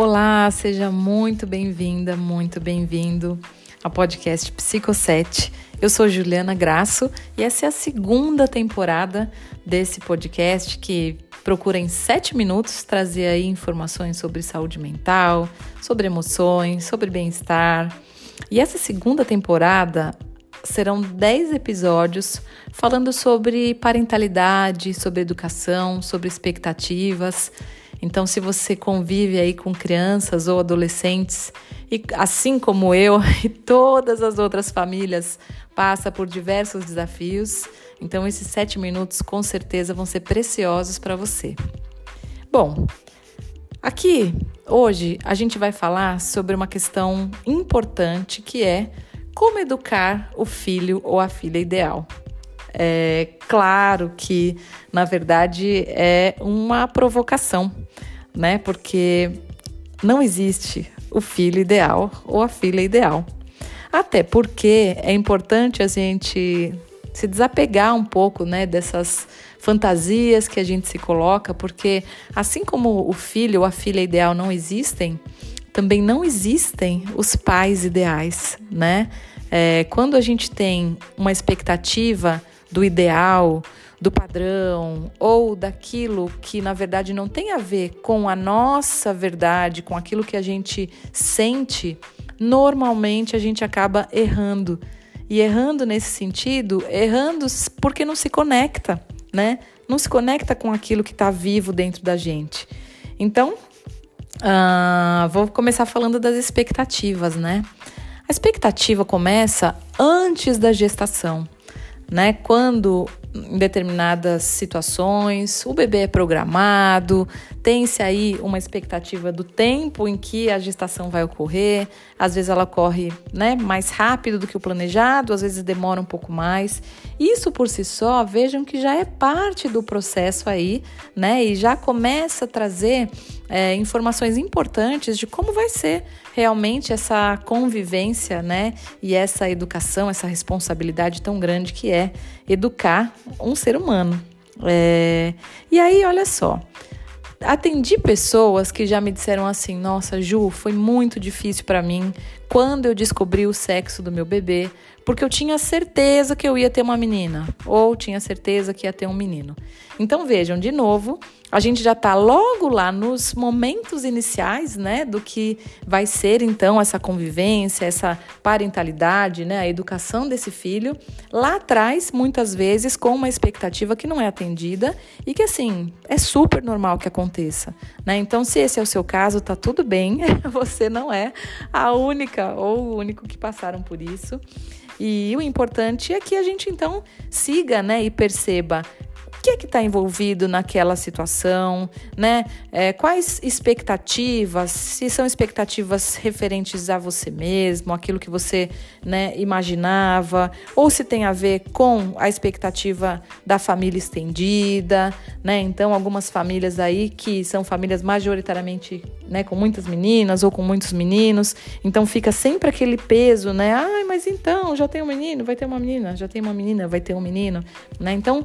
Olá, seja muito bem-vinda, muito bem-vindo ao podcast Psico 7. Eu sou Juliana Graço e essa é a segunda temporada desse podcast que procura em sete minutos trazer aí informações sobre saúde mental, sobre emoções, sobre bem-estar. E essa segunda temporada serão dez episódios falando sobre parentalidade, sobre educação, sobre expectativas então, se você convive aí com crianças ou adolescentes, e assim como eu e todas as outras famílias, passa por diversos desafios, então esses sete minutos com certeza vão ser preciosos para você. Bom, aqui hoje a gente vai falar sobre uma questão importante que é como educar o filho ou a filha ideal. É claro que, na verdade, é uma provocação, né? Porque não existe o filho ideal ou a filha ideal. Até porque é importante a gente se desapegar um pouco, né, dessas fantasias que a gente se coloca, porque assim como o filho ou a filha ideal não existem, também não existem os pais ideais, né? É, quando a gente tem uma expectativa do ideal, do padrão ou daquilo que na verdade não tem a ver com a nossa verdade, com aquilo que a gente sente, normalmente a gente acaba errando. E errando nesse sentido, errando porque não se conecta, né? Não se conecta com aquilo que está vivo dentro da gente. Então, uh, vou começar falando das expectativas, né? A expectativa começa antes da gestação né? Quando em determinadas situações. O bebê é programado, tem-se aí uma expectativa do tempo em que a gestação vai ocorrer. Às vezes ela ocorre né, mais rápido do que o planejado, às vezes demora um pouco mais. Isso por si só, vejam que já é parte do processo aí, né? E já começa a trazer é, informações importantes de como vai ser realmente essa convivência, né? E essa educação, essa responsabilidade tão grande que é educar um ser humano. É... E aí, olha só. Atendi pessoas que já me disseram assim: Nossa, Ju, foi muito difícil para mim quando eu descobri o sexo do meu bebê, porque eu tinha certeza que eu ia ter uma menina, ou tinha certeza que ia ter um menino. Então vejam, de novo, a gente já está logo lá nos momentos iniciais, né, do que vai ser então essa convivência, essa parentalidade, né, a educação desse filho, lá atrás, muitas vezes com uma expectativa que não é atendida e que assim, é super normal que aconteça, né? Então, se esse é o seu caso, tá tudo bem, você não é a única ou o único que passaram por isso. E o importante é que a gente então siga, né, e perceba o que é que está envolvido naquela situação, né? É, quais expectativas, se são expectativas referentes a você mesmo, aquilo que você né, imaginava, ou se tem a ver com a expectativa da família estendida, né? Então, algumas famílias aí que são famílias majoritariamente né, com muitas meninas ou com muitos meninos, então fica sempre aquele peso, né? Ai, mas então, já tem um menino, vai ter uma menina, já tem uma menina, vai ter um menino, né? Então,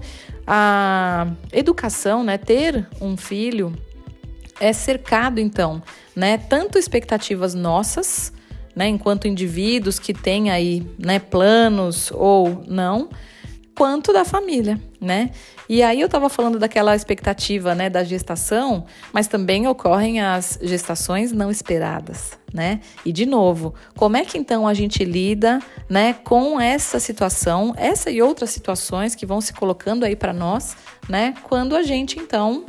educação, né, ter um filho é cercado então, né, tanto expectativas nossas, né, enquanto indivíduos que têm aí, né, planos ou não, quanto da família, né? E aí eu estava falando daquela expectativa, né, da gestação, mas também ocorrem as gestações não esperadas, né? E de novo, como é que então a gente lida, né, com essa situação, essa e outras situações que vão se colocando aí para nós, né? Quando a gente então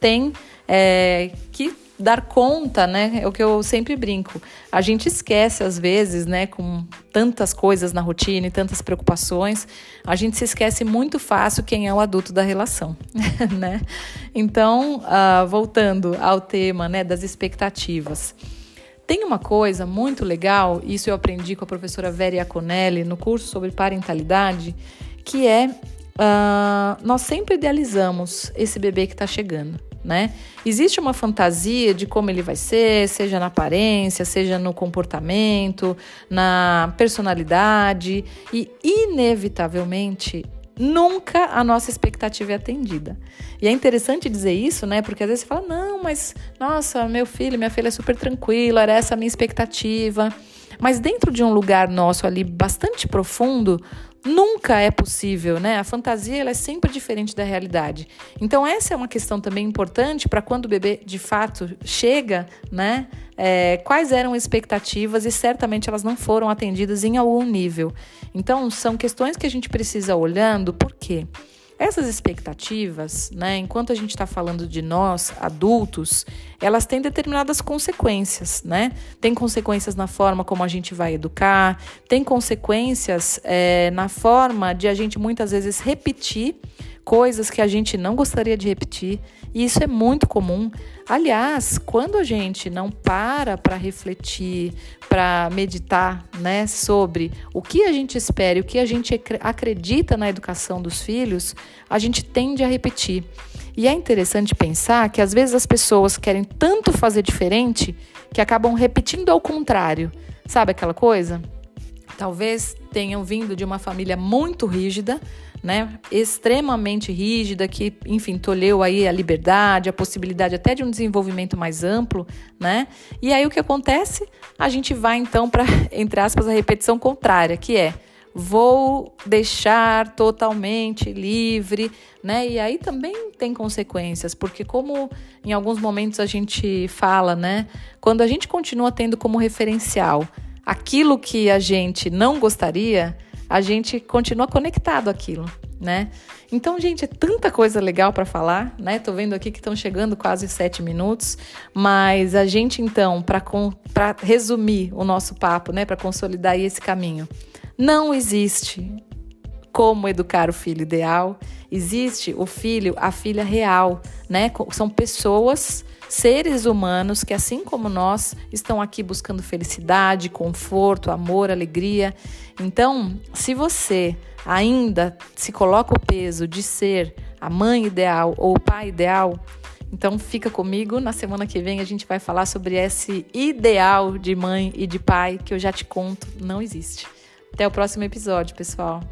tem é, que dar conta, né? É o que eu sempre brinco. A gente esquece às vezes, né, com tantas coisas na rotina e tantas preocupações, a gente se esquece muito fácil quem é o adulto da relação, né? Então, uh, voltando ao tema, né, das expectativas. Tem uma coisa muito legal, isso eu aprendi com a professora Vera Iaconelli no curso sobre parentalidade, que é uh, nós sempre idealizamos esse bebê que está chegando né? Existe uma fantasia de como ele vai ser, seja na aparência, seja no comportamento, na personalidade, e inevitavelmente nunca a nossa expectativa é atendida. E é interessante dizer isso, né? Porque às vezes você fala: "Não, mas nossa, meu filho, minha filha é super tranquila, era essa a minha expectativa". Mas dentro de um lugar nosso ali bastante profundo, nunca é possível, né? A fantasia ela é sempre diferente da realidade. Então essa é uma questão também importante para quando o bebê de fato chega, né? É, quais eram as expectativas e certamente elas não foram atendidas em algum nível. Então são questões que a gente precisa olhando. Por quê? Essas expectativas, né, enquanto a gente está falando de nós, adultos, elas têm determinadas consequências, né? Tem consequências na forma como a gente vai educar, tem consequências é, na forma de a gente muitas vezes repetir coisas que a gente não gostaria de repetir, e isso é muito comum. Aliás, quando a gente não para para refletir, para meditar, né, sobre o que a gente espera e o que a gente acredita na educação dos filhos, a gente tende a repetir. E é interessante pensar que às vezes as pessoas querem tanto fazer diferente que acabam repetindo ao contrário. Sabe aquela coisa? Talvez tenham vindo de uma família muito rígida, né, extremamente rígida, que, enfim, tolheu aí a liberdade, a possibilidade até de um desenvolvimento mais amplo, né? E aí o que acontece? A gente vai então para, entre aspas, a repetição contrária, que é vou deixar totalmente livre, né? E aí também tem consequências, porque como em alguns momentos a gente fala, né, quando a gente continua tendo como referencial aquilo que a gente não gostaria, a gente continua conectado àquilo, né? Então, gente, é tanta coisa legal para falar, né? Tô vendo aqui que estão chegando quase sete minutos, mas a gente então, para resumir o nosso papo, né, para consolidar esse caminho, não existe como educar o filho ideal, existe o filho, a filha real, né? São pessoas seres humanos que, assim como nós, estão aqui buscando felicidade, conforto, amor, alegria. Então, se você ainda se coloca o peso de ser a mãe ideal ou o pai ideal, então fica comigo. Na semana que vem a gente vai falar sobre esse ideal de mãe e de pai que eu já te conto não existe. Até o próximo episódio, pessoal.